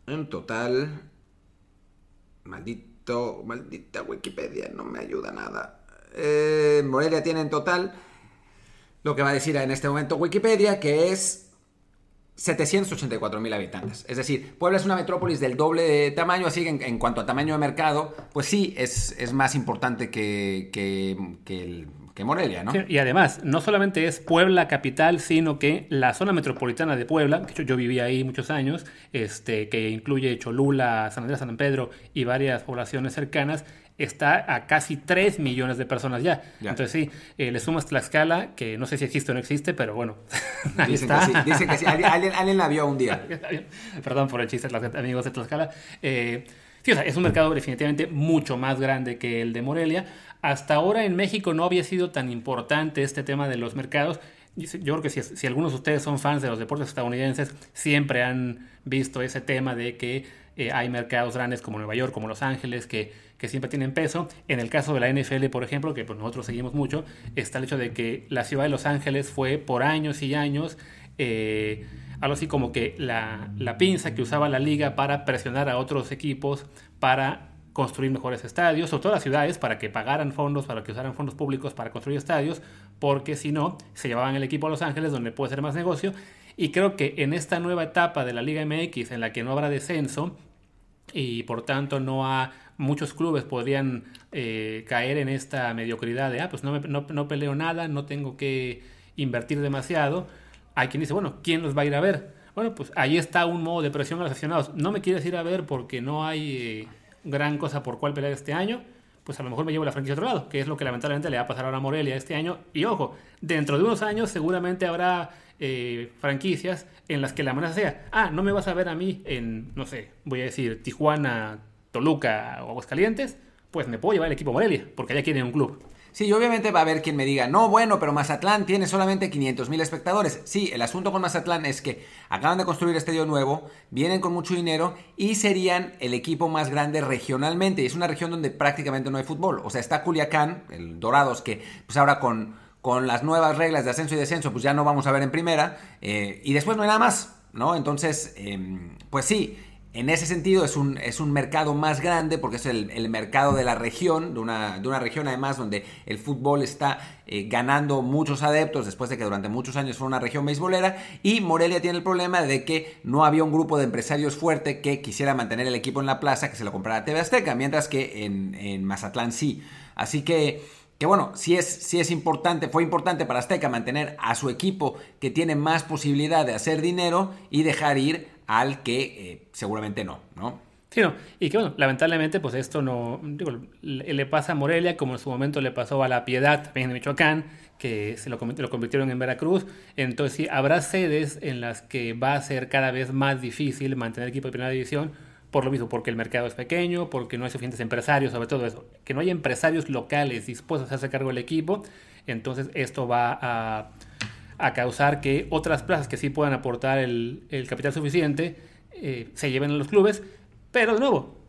en total, maldito, maldita Wikipedia, no me ayuda nada. Eh, Morelia tiene en total lo que va a decir en este momento Wikipedia, que es 784 mil habitantes. Es decir, Puebla es una metrópolis del doble de tamaño, así que en, cuanto a tamaño de mercado, pues sí, es, es más importante que, que, el, Morelia, ¿no? y además, no solamente es Puebla capital, sino que la zona metropolitana de Puebla, que yo, viví ahí muchos años, este, que incluye Cholula, San Andrés, San Pedro y varias poblaciones cercanas, está a casi 3 millones de personas ya. Entonces sí, eh, le sumas Tlaxcala, que no sé si existe o no existe, pero bueno, ahí dicen está. Que sí, dicen que sí. Alguien, la vio un día. Perdón por el chiste, amigos de Tlaxcala. Eh, sí, o sea, es un mercado definitivamente mucho más grande que el de Morelia. Hasta ahora en México no había sido tan importante este tema de los mercados. Yo creo que si, si algunos de ustedes son fans de los deportes estadounidenses, siempre han visto ese tema de que eh, hay mercados grandes como Nueva York, como Los Ángeles, que, que, siempre tienen peso. En el caso de la NFL, por ejemplo, que pues, nosotros seguimos mucho, está el hecho de que la ciudad de Los Ángeles fue por años y años eh, algo así como que la, la pinza que usaba la liga para presionar a otros equipos para construir mejores estadios, sobre todo las ciudades, para que pagaran fondos, para que usaran fondos públicos para construir estadios, porque si no, se llevaban el equipo a Los Ángeles, donde puede ser más negocio. Y creo que en esta nueva etapa de la Liga MX, en la que no habrá descenso, y por tanto no a muchos clubes podrían eh, caer en esta mediocridad de, ah, pues no, no, peleo nada, no tengo que invertir demasiado. Hay quien dice, bueno, ¿quién los va a ir a ver? Bueno, pues ahí está un modo de presión a los aficionados. No me quieres ir a ver porque no hay eh, gran cosa por cual pelear este año, pues a lo mejor me llevo la franquicia a otro lado, que es lo que lamentablemente le va a pasar ahora a Morelia este año. Y ojo, dentro de unos años seguramente habrá eh, franquicias en las que la amenaza sea, ah, no me vas a ver a mí en, no sé, voy a decir Tijuana, Toluca o Aguascalientes, pues me puedo llevar el equipo Morelia, porque allá quieren un club. Sí, obviamente va a haber quien me diga, no, bueno, pero Mazatlán tiene solamente 500 mil espectadores. Sí, el asunto con Mazatlán es que acaban de construir estadio nuevo, vienen con mucho dinero y serían el equipo más grande regionalmente. Y es una región donde prácticamente no hay fútbol. O sea, está Culiacán, el Dorados, que pues ahora con con las nuevas reglas de ascenso y descenso, pues ya no vamos a ver en primera. Eh, y después no hay nada más, ¿no? Entonces, em, pues sí, en ese sentido es un, es un mercado más grande porque es el, mercado de la región, de una, de una, región además donde el fútbol está eh, ganando muchos adeptos después de que durante muchos años fue una región beisbolera y Morelia tiene el problema de que no había un grupo de empresarios fuerte que quisiera mantener el equipo en la plaza que se lo comprara TV Azteca, mientras que en, en Mazatlán sí. Así que que bueno, sí es, es importante, fue importante para Azteca mantener a su equipo que tiene más posibilidad de hacer dinero y dejar ir al que eh, seguramente no, ¿no? Sí, no. Y que bueno, lamentablemente, pues esto no, digo, le, pasa a Morelia, como en su momento le pasó a La Piedad, también en Michoacán, que se lo, lo convirtieron en Veracruz. Entonces sí, habrá sedes en las que va a ser cada vez más difícil mantener equipo de primera división, por lo mismo, porque el mercado es pequeño, porque no hay suficientes empresarios, sobre todo eso, que no hay empresarios locales dispuestos a hacerse cargo del equipo, entonces esto va a, causar que otras plazas que sí puedan aportar el, capital suficiente eh, se lleven a los clubes, pero de nuevo,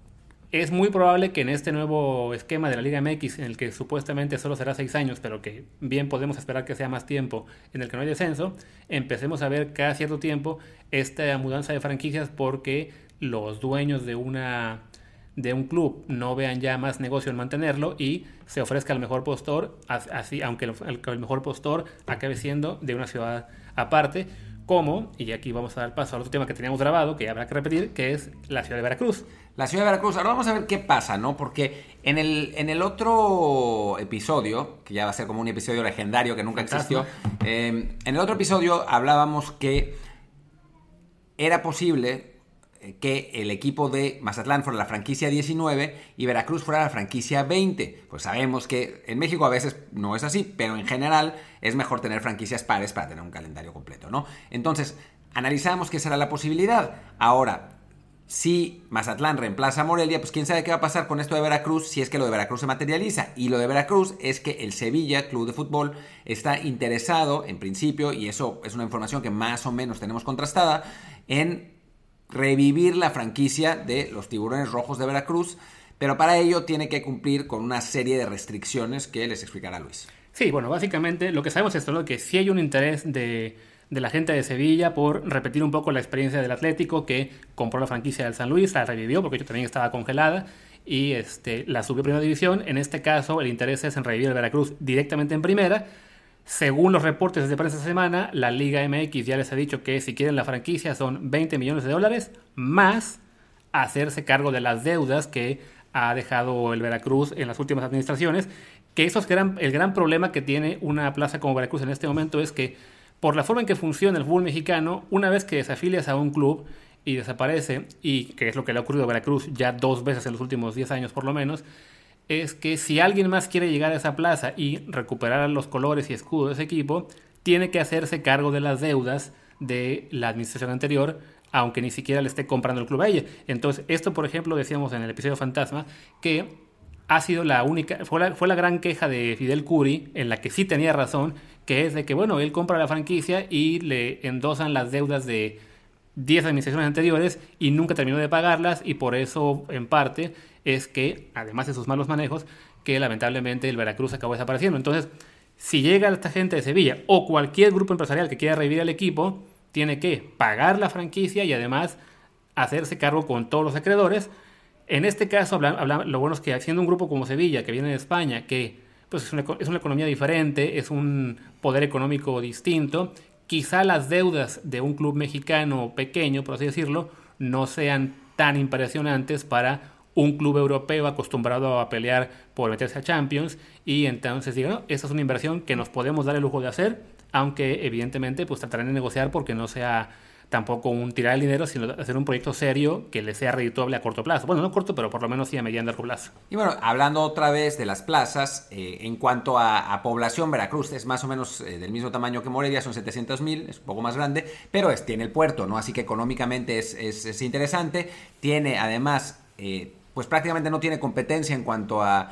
es muy probable que en este nuevo esquema de la Liga MX, en el que supuestamente solo será seis años, pero que bien podemos esperar que sea más tiempo, en el que no hay descenso, empecemos a ver cada cierto tiempo esta mudanza de franquicias porque los dueños de una de un club no vean ya más negocio en mantenerlo y se ofrezca el mejor postor, así, aunque el, mejor postor acabe siendo de una ciudad aparte, como, y aquí vamos a dar paso al otro tema que teníamos grabado, que habrá que repetir, que es la ciudad de Veracruz. La ciudad de Veracruz, ahora vamos a ver qué pasa, ¿no? Porque en el, en el otro episodio, que ya va a ser como un episodio legendario que nunca existió, eh, en el otro episodio hablábamos que era posible que el equipo de Mazatlán fuera la franquicia 19 y Veracruz fuera la franquicia 20. Pues sabemos que en México a veces no es así, pero en general es mejor tener franquicias pares para tener un calendario completo, ¿no? Entonces, analizamos que será la posibilidad. Ahora, si Mazatlán reemplaza a Morelia, pues quién sabe qué va a pasar con esto de Veracruz si es que lo de Veracruz se materializa. Y lo de Veracruz es que el Sevilla, Club de Fútbol, está interesado, en principio, y eso es una información que más o menos tenemos contrastada, en revivir la franquicia de los tiburones rojos de Veracruz, pero para ello tiene que cumplir con una serie de restricciones que les explicará Luis. Sí, bueno, básicamente lo que sabemos es que si hay un interés de, la gente de Sevilla por repetir un poco la experiencia del Atlético que compró la franquicia del San Luis, la revivió porque yo también estaba congelada y este, la subió a primera división. En este caso el interés es en revivir el Veracruz directamente en primera según los reportes de prensa semana, la Liga MX ya les ha dicho que si quieren la franquicia son 20 millones de dólares más hacerse cargo de las deudas que ha dejado el Veracruz en las últimas administraciones. Que eso es el gran problema que tiene una plaza como Veracruz en este momento es que por la forma en que funciona el fútbol mexicano, una vez que desafilias a un club y desaparece, y que es lo que le ha ocurrido a Veracruz ya dos veces en los últimos 10 años por lo menos, es que si alguien más quiere llegar a esa plaza y recuperar los colores y escudos de ese equipo, tiene que hacerse cargo de las deudas de la administración anterior, aunque ni siquiera le esté comprando el club a ella. Entonces, esto, por ejemplo, decíamos en el episodio Fantasma, que ha sido la única, fue la, fue la gran queja de Fidel Curi, en la que sí tenía razón, que es de que, bueno, él compra la franquicia y le endosan las deudas de 10 administraciones anteriores y nunca terminó de pagarlas y por eso, en parte, es que, además de sus malos manejos, que lamentablemente el Veracruz acabó desapareciendo. Entonces, si llega esta gente de Sevilla o cualquier grupo empresarial que quiera revivir el equipo, tiene que pagar la franquicia y además hacerse cargo con todos los acreedores. En este caso, lo bueno es que haciendo un grupo como Sevilla, que viene de España, que pues es una, es una economía diferente, es un poder económico distinto, quizá las deudas de un club mexicano pequeño, por así decirlo, no sean tan impresionantes para un club europeo acostumbrado a pelear por meterse a Champions y entonces digo, no, esta es una inversión que nos podemos dar el lujo de hacer, aunque evidentemente pues tratarán de negociar porque no sea tampoco un tirar el dinero, sino hacer un proyecto serio que le sea redituable a corto plazo. Bueno, no corto, pero por lo menos sí a mediano plazo. Y bueno, hablando otra vez de las plazas, eh, en cuanto a, población, Veracruz es más o menos eh, del mismo tamaño que Morelia, son 700 mil, es un poco más grande, pero es, tiene el puerto, ¿no? Así que económicamente es, es, interesante. Tiene además... Eh, pues prácticamente no tiene competencia en cuanto a,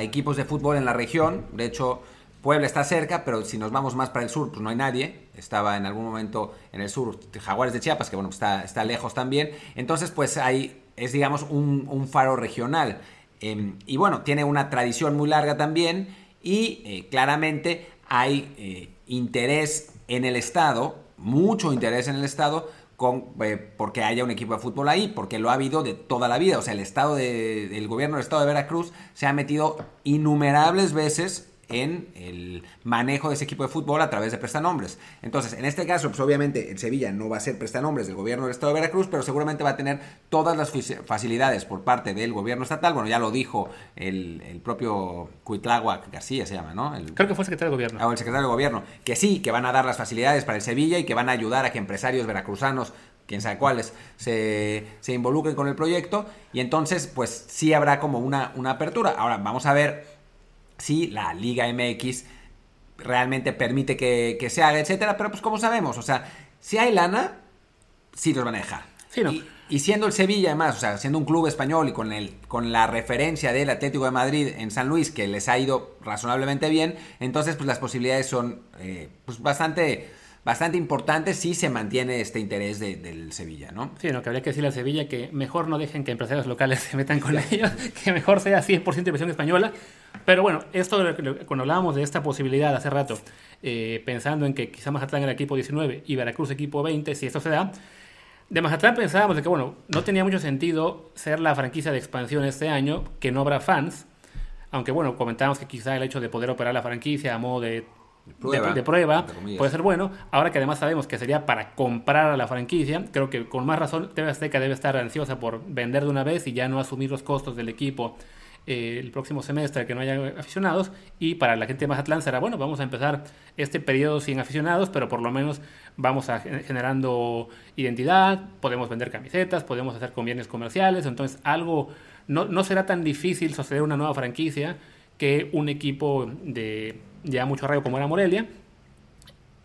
equipos de fútbol en la región. De hecho, Puebla está cerca, pero si nos vamos más para el sur, pues no hay nadie. Estaba en algún momento en el sur Jaguares de Chiapas, que bueno, está, está lejos también. Entonces, pues ahí es, digamos, un, faro regional. Em, y bueno, tiene una tradición muy larga también y eh, claramente hay eh, interés en el Estado, mucho interés en el Estado con, eh, porque haya un equipo de fútbol ahí, porque lo ha habido de toda la vida. O sea, el estado de, el gobierno del estado de Veracruz se ha metido innumerables veces en el manejo de ese equipo de fútbol a través de prestanombres. Entonces, en este caso, pues obviamente en Sevilla no va a ser prestanombres del gobierno del Estado de Veracruz, pero seguramente va a tener todas las facilidades por parte del gobierno estatal. Bueno, ya lo dijo el, propio Cuitláhuac García, se llama, ¿no? Creo que fue el secretario de gobierno. Ah, el secretario de gobierno. Que sí, que van a dar las facilidades para el Sevilla y que van a ayudar a que empresarios veracruzanos quién sabe cuáles, se, se, involucren con el proyecto y entonces pues sí habrá como una, una apertura. Ahora vamos a ver si la Liga MX realmente permite que, se haga, etcétera, pero pues como sabemos, o sea, si hay lana, sí los van a dejar. y, siendo el Sevilla además, o sea, siendo un club español y con, el, con la referencia del Atlético de Madrid en San Luis, que les ha ido razonablemente bien, entonces pues las posibilidades son eh, pues bastante bastante importante si se mantiene este interés del Sevilla, ¿no? Sí, no, que habría que decirle al Sevilla que mejor no dejen que empresarios locales se metan con ellos, que mejor sea 100% inversión española. Pero bueno, esto cuando hablábamos de esta posibilidad hace rato, eh, pensando en que quizá Mazatlán era equipo 19 y Veracruz equipo 20, si esto se da, de Mazatlán pensábamos de que, bueno, no tenía mucho sentido ser la franquicia de expansión este año, que no habrá fans, aunque bueno, comentábamos que quizá el hecho de poder operar la franquicia a modo de de prueba, puede ser bueno. Ahora que además sabemos que sería para comprar a la franquicia, creo que con más razón TV Azteca debe estar ansiosa por vender de una vez y ya no asumir los costos del equipo eh, el próximo semestre que no haya aficionados. Y para la gente de Mazatlán será, bueno, vamos a empezar este periodo sin aficionados, pero por lo menos vamos a generando identidad, podemos vender camisetas, podemos hacer convenios comerciales, entonces algo, no, no será tan difícil sostener una nueva franquicia que un equipo de ya mucho arraigo como era Morelia.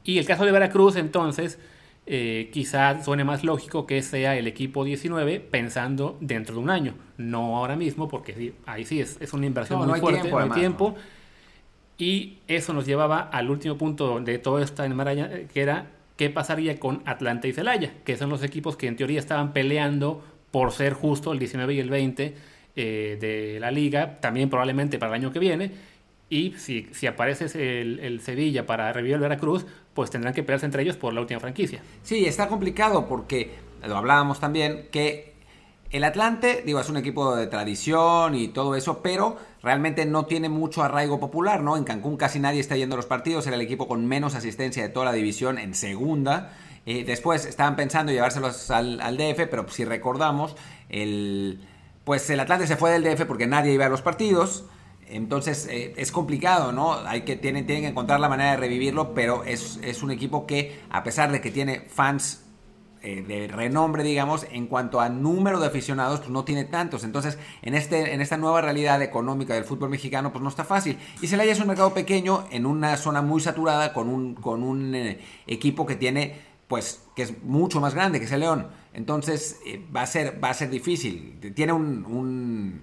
Y el caso de Veracruz, entonces, eh, quizá suene más lógico que sea el equipo 19 pensando dentro de un año, no ahora mismo, porque ahí sí es, una inversión muy fuerte, tiempo, no hay tiempo. Y eso nos llevaba al último punto de toda esta enmaraña, que era qué pasaría con Atlanta y Celaya, que son los equipos que en teoría estaban peleando por ser justo el 19 y el 20 eh, de la liga, también probablemente para el año que viene y si, aparece el, el, Sevilla para revivir el Veracruz, pues tendrán que pelearse entre ellos por la última franquicia. Sí, está complicado porque, lo hablábamos también, que el Atlante, digo, es un equipo de tradición y todo eso, pero realmente no tiene mucho arraigo popular, ¿no? En Cancún casi nadie está yendo a los partidos, era el equipo con menos asistencia de toda la división en segunda. Eh, después estaban pensando llevárselos al, al DF, pero si recordamos, el, pues el Atlante se fue del DF porque nadie iba a los partidos. Entonces eh, es complicado, ¿no? Hay que, tienen, tienen que encontrar la manera de revivirlo, pero es, un equipo que, a pesar de que tiene fans eh, de renombre, digamos, en cuanto a número de aficionados, pues no tiene tantos. Entonces, en, este, en esta nueva realidad económica del fútbol mexicano, pues no está fácil. Y Celaya es un mercado pequeño, en una zona muy saturada, con un, con un eh, equipo que tiene, pues, que es mucho más grande que ese León. Entonces, va, a ser, va a ser difícil. Tiene un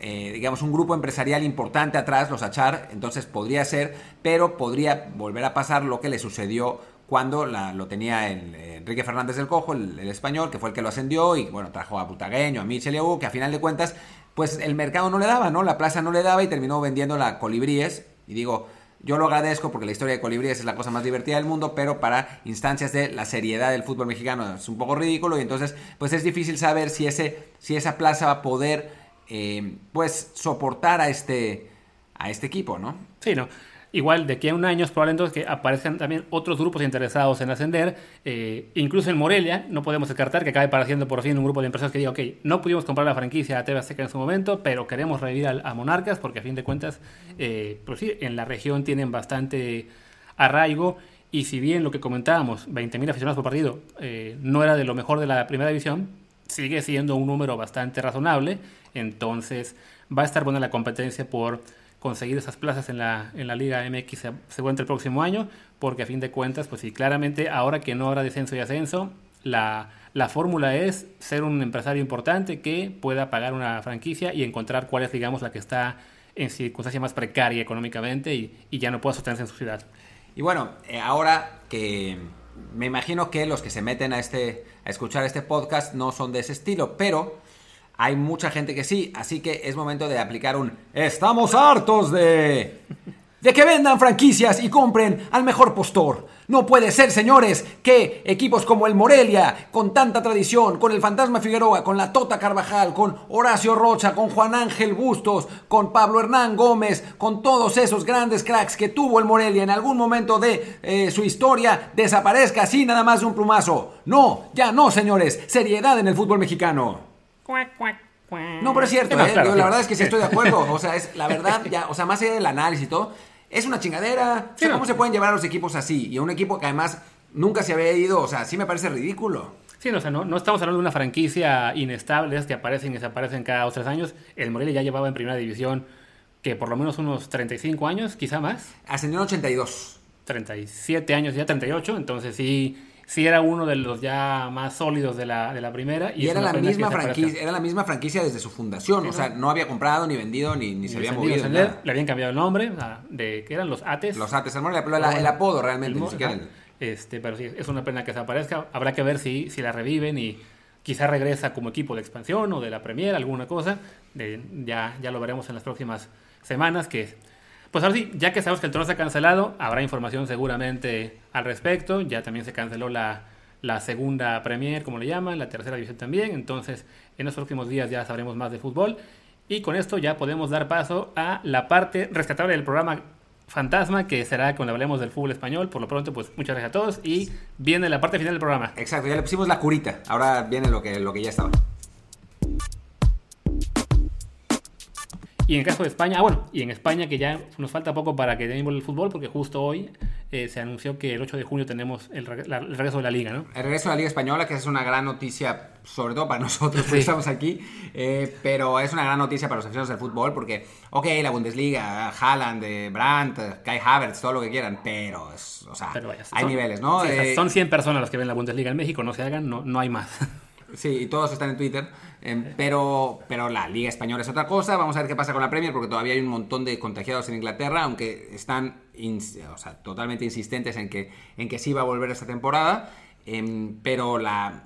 eh, digamos, un grupo empresarial importante atrás, los Achar, entonces podría ser, pero podría volver a pasar lo que le sucedió cuando lo tenía el, Enrique Fernández del Cojo, el, español, que fue el que lo ascendió y bueno, trajo a Butagueño, a Michel y que a final de cuentas, pues el mercado no le daba, ¿no? La plaza no le daba y terminó vendiendo la Colibríes. Y digo, yo lo agradezco porque la historia de Colibríes es la cosa más divertida del mundo, pero para instancias de la seriedad del fútbol mexicano es un poco ridículo y entonces pues es difícil saber si, ese, si esa plaza va a poder eh, pues soportar a este, a este equipo, ¿no? Sí, ¿no? Igual de aquí a un año es probable entonces que aparezcan también otros grupos interesados en ascender. Eh, incluso en Morelia, no podemos descartar que acabe apareciendo por fin un grupo de empresarios que diga, ok, no pudimos comprar la franquicia a TV Azteca en su momento, pero queremos revivir a, Monarcas porque a fin de cuentas, eh, pues sí, en la región tienen bastante arraigo. Y si bien lo que comentábamos, 20.000 aficionados por partido, no era de lo mejor de la primera división, sigue siendo un número bastante razonable. Entonces va a estar buena la competencia por conseguir esas plazas en la, en la Liga MX según el próximo año, porque a fin de cuentas, pues sí, claramente ahora que no habrá descenso y ascenso, la, la fórmula es ser un empresario importante que pueda pagar una franquicia y encontrar cuál es, digamos, la que está en circunstancia más precaria económicamente y, y ya no pueda sostenerse en su ciudad. Y bueno, eh, ahora que me imagino que los que se meten a, este, a escuchar este podcast no son de ese estilo, pero hay mucha gente que sí, así que es momento de aplicar un estamos hartos de de que vendan franquicias y compren al mejor postor. No puede ser, señores, que equipos como el Morelia, con tanta tradición, con el Fantasma Figueroa, con la Tota Carvajal, con Horacio Rocha, con Juan Ángel Bustos, con Pablo Hernán Gómez, con todos esos grandes cracks que tuvo el Morelia en algún momento de eh, su historia, desaparezca así nada más de un plumazo. No, ya no, señores. Seriedad en el fútbol mexicano. No, pero es cierto, ¿eh? la verdad es que sí estoy de acuerdo. O sea, es la verdad, ya, o sea, más allá del análisis y todo, es una chingadera. ¿Cómo se pueden llevar a los equipos así? Y a un equipo que además nunca se había ido, o sea, sí me parece ridículo. Sí, o sea, no, no estamos hablando de una franquicia inestable, es que aparecen y desaparecen cada dos tres años. El Morelia ya llevaba en primera división que por lo menos unos 35 años, quizá más. Ascendió en 82. 37 años, ya 38, entonces sí sí era uno de los ya más sólidos de la, de la primera. Y, era, la misma franquicia, era la misma franquicia desde su fundación. o sea, no había comprado, ni vendido, ni, ni, se había movido. Le habían cambiado el nombre, de que eran los Ates. Los Ates, el, el, apodo realmente, ni siquiera Este, pero sí, es una pena que desaparezca. Habrá que ver si, si la reviven y quizá regresa como equipo de expansión o de la Premier, alguna cosa. De, ya, ya lo veremos en las próximas semanas que pues ahora sí, ya que sabemos que el torneo se ha cancelado, habrá información seguramente al respecto. Ya también se canceló la, segunda Premier, como le llaman, la tercera división también. Entonces, en los próximos días ya sabremos más de fútbol. Y con esto ya podemos dar paso a la parte rescatable del programa Fantasma, que será cuando hablemos del fútbol español. Por lo pronto, pues muchas gracias a todos y viene la parte final del programa. Exacto, ya le pusimos la curita. Ahora viene lo que, lo que ya estaba. Y en el caso de España, ah, bueno, y en España que ya nos falta poco para que tengamos el fútbol, porque justo hoy eh, se anunció que el 8 de junio tenemos el, regreso de la liga, ¿no? El regreso de la liga española, que es una gran noticia, sobre todo para nosotros que estamos aquí, eh, pero es una gran noticia para los aficionados del fútbol, porque, ok, la Bundesliga, Haaland, eh, Brandt, Kai Havertz, todo lo que quieran, pero, o sea, hay niveles, ¿no? son 100 personas las que ven la Bundesliga en México, no se hagan, no, no hay más. Sí, y todos están en Twitter. Em, pero, pero la Liga Española es otra cosa. Vamos a ver qué pasa con la Premier, porque todavía hay un montón de contagiados en Inglaterra, aunque están totalmente insistentes en que, en que sí va a volver esta temporada. Em, pero la,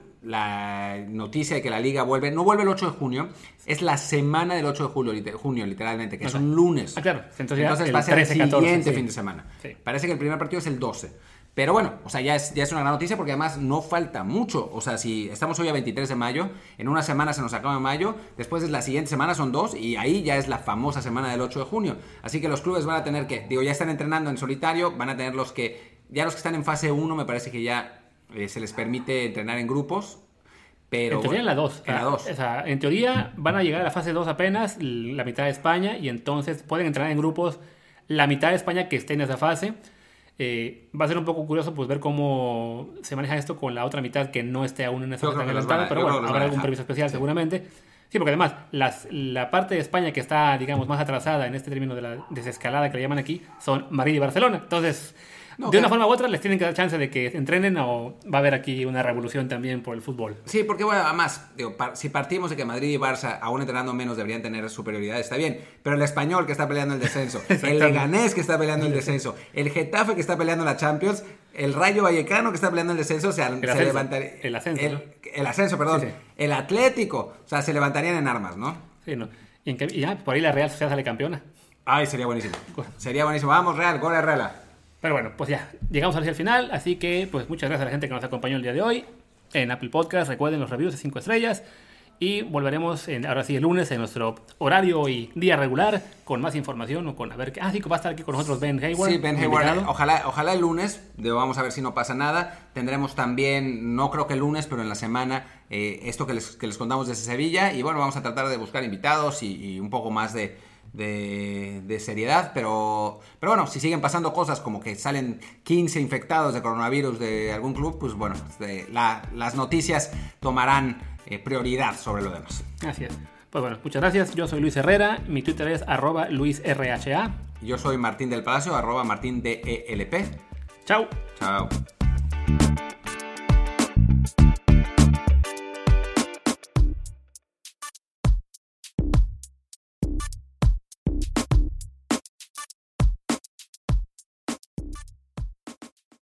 noticia de que la Liga vuelve, no vuelve el 8 de junio, es la semana del 8 de julio, junio, literalmente, que es un lunes. Ah, claro. Entonces, va a ser el siguiente fin de semana. Parece que el primer partido es el 12. Pero bueno, o sea, ya es, ya es una gran noticia porque además no falta mucho. O sea, si estamos hoy a 23 de mayo, en una semana se nos acaba mayo, después de la siguiente semana son dos y ahí ya es la famosa semana del 8 de junio. Así que los clubes van a tener que, digo, ya están entrenando en solitario, van a tener los que, ya los que están en fase 1 me parece que ya eh, se les permite entrenar en grupos. Pero, en teoría en la 2. En la 2. O sea, en teoría van a llegar a la fase 2 apenas, la mitad de España, y entonces pueden entrenar en grupos la mitad de España que esté en esa fase eh, va a ser un poco curioso pues ver cómo se maneja esto con la otra mitad que no esté aún en esa fase adelantada, pero bueno, habrá algún permiso especial seguramente. Sí, porque además las, la parte de España que está, digamos, más atrasada en este término de la desescalada que le llaman aquí son Madrid y Barcelona. Entonces, de una forma u otra les tienen que dar chance de que entrenen o va a haber aquí una revolución también por el fútbol. Sí, porque bueno, además, digo, si partimos de que Madrid y Barça, aún entrenando menos, deberían tener superioridad, está bien. Pero el español que está peleando el descenso, el Leganés que está peleando el descenso, el Getafe que está peleando la Champions, el Rayo Vallecano que está peleando el descenso, o sea, el se ascenso, levantaría. El ascenso. El, ascenso, perdón. El Atlético, o sea, se levantarían en armas, ¿no? Sí, ¿no? Y, ya, por ahí la Real Sociedad sale campeona. Ay, sería buenísimo. Sería buenísimo. Vamos, Real, gol de Real. Pero bueno, pues ya, llegamos hacia el final, así que pues muchas gracias a la gente que nos acompañó el día de hoy en Apple Podcast. Recuerden los reviews de 5 estrellas y volveremos en, ahora sí el lunes en nuestro horario y día regular con más información o con a ver qué. Ah, sí, va a estar aquí con nosotros Ben Hayward. Sí, Ben Hayward. Ojalá, ojalá el lunes, vamos a ver si no pasa nada. Tendremos también, no creo que el lunes, pero en la semana, eh, esto que les, que les contamos desde Sevilla. Y bueno, vamos a tratar de buscar invitados y un poco más de de, seriedad, pero, pero bueno, si siguen pasando cosas como que salen 15 infectados de coronavirus de algún club, pues bueno, las noticias tomarán eh, prioridad sobre lo demás. Así es. Pues bueno, muchas gracias. Yo soy Luis Herrera, mi Twitter es arroba luisrha. Yo soy Martín del Palacio, arroba martindelp. Chao. Chao.